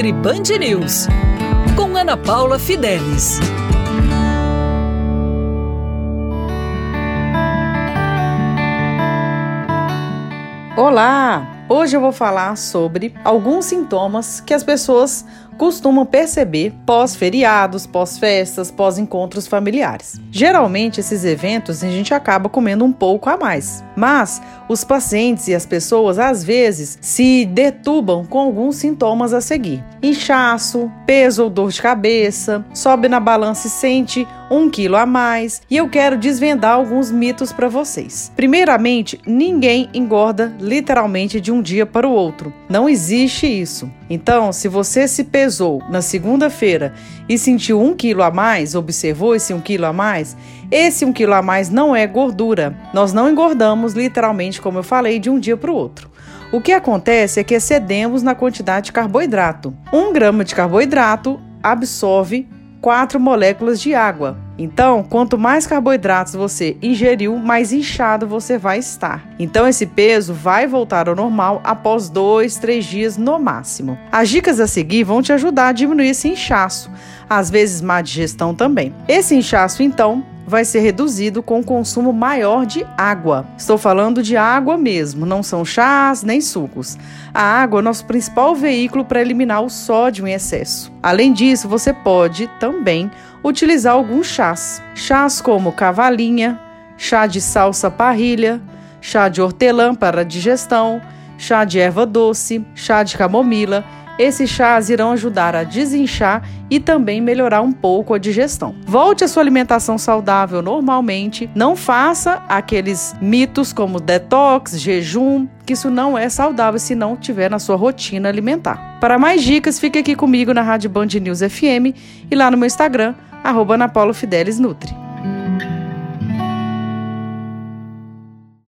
Nutri Band News, com Ana Paula Fidelis. Olá! Hoje eu vou falar sobre alguns sintomas que as pessoas costumam perceber pós-feriados, pós-festas, pós-encontros familiares. Geralmente, esses eventos a gente acaba comendo um pouco a mais, mas os pacientes e as pessoas às vezes se detubam com alguns sintomas a seguir: inchaço, peso ou dor de cabeça, sobe na balança e sente um quilo a mais. E eu quero desvendar alguns mitos para vocês. Primeiramente, ninguém engorda literalmente de um dia para o outro. Não existe isso. Então, se você se pesou na segunda-feira e sentiu um quilo a mais, observou esse um quilo a mais, esse um quilo a mais não é gordura. Nós não engordamos literalmente, como eu falei, de um dia para o outro. O que acontece é que excedemos na quantidade de carboidrato. Um grama de carboidrato absorve 4 moléculas de água. Então, quanto mais carboidratos você ingeriu, mais inchado você vai estar. Então, esse peso vai voltar ao normal após 2, 3 dias no máximo. As dicas a seguir vão te ajudar a diminuir esse inchaço, às vezes má digestão também. Esse inchaço, então, vai ser reduzido com o consumo maior de água. Estou falando de água mesmo, não são chás nem sucos. A água é nosso principal veículo para eliminar o sódio em excesso. Além disso, você pode também utilizar alguns chás. Chás como cavalinha, chá de salsa parrilha, chá de hortelã para digestão, chá de erva doce, chá de camomila esses chás irão ajudar a desinchar e também melhorar um pouco a digestão. Volte à sua alimentação saudável normalmente, não faça aqueles mitos como detox, jejum, que isso não é saudável se não tiver na sua rotina alimentar. Para mais dicas, fique aqui comigo na Rádio Band News FM e lá no meu Instagram, arroba Nutri.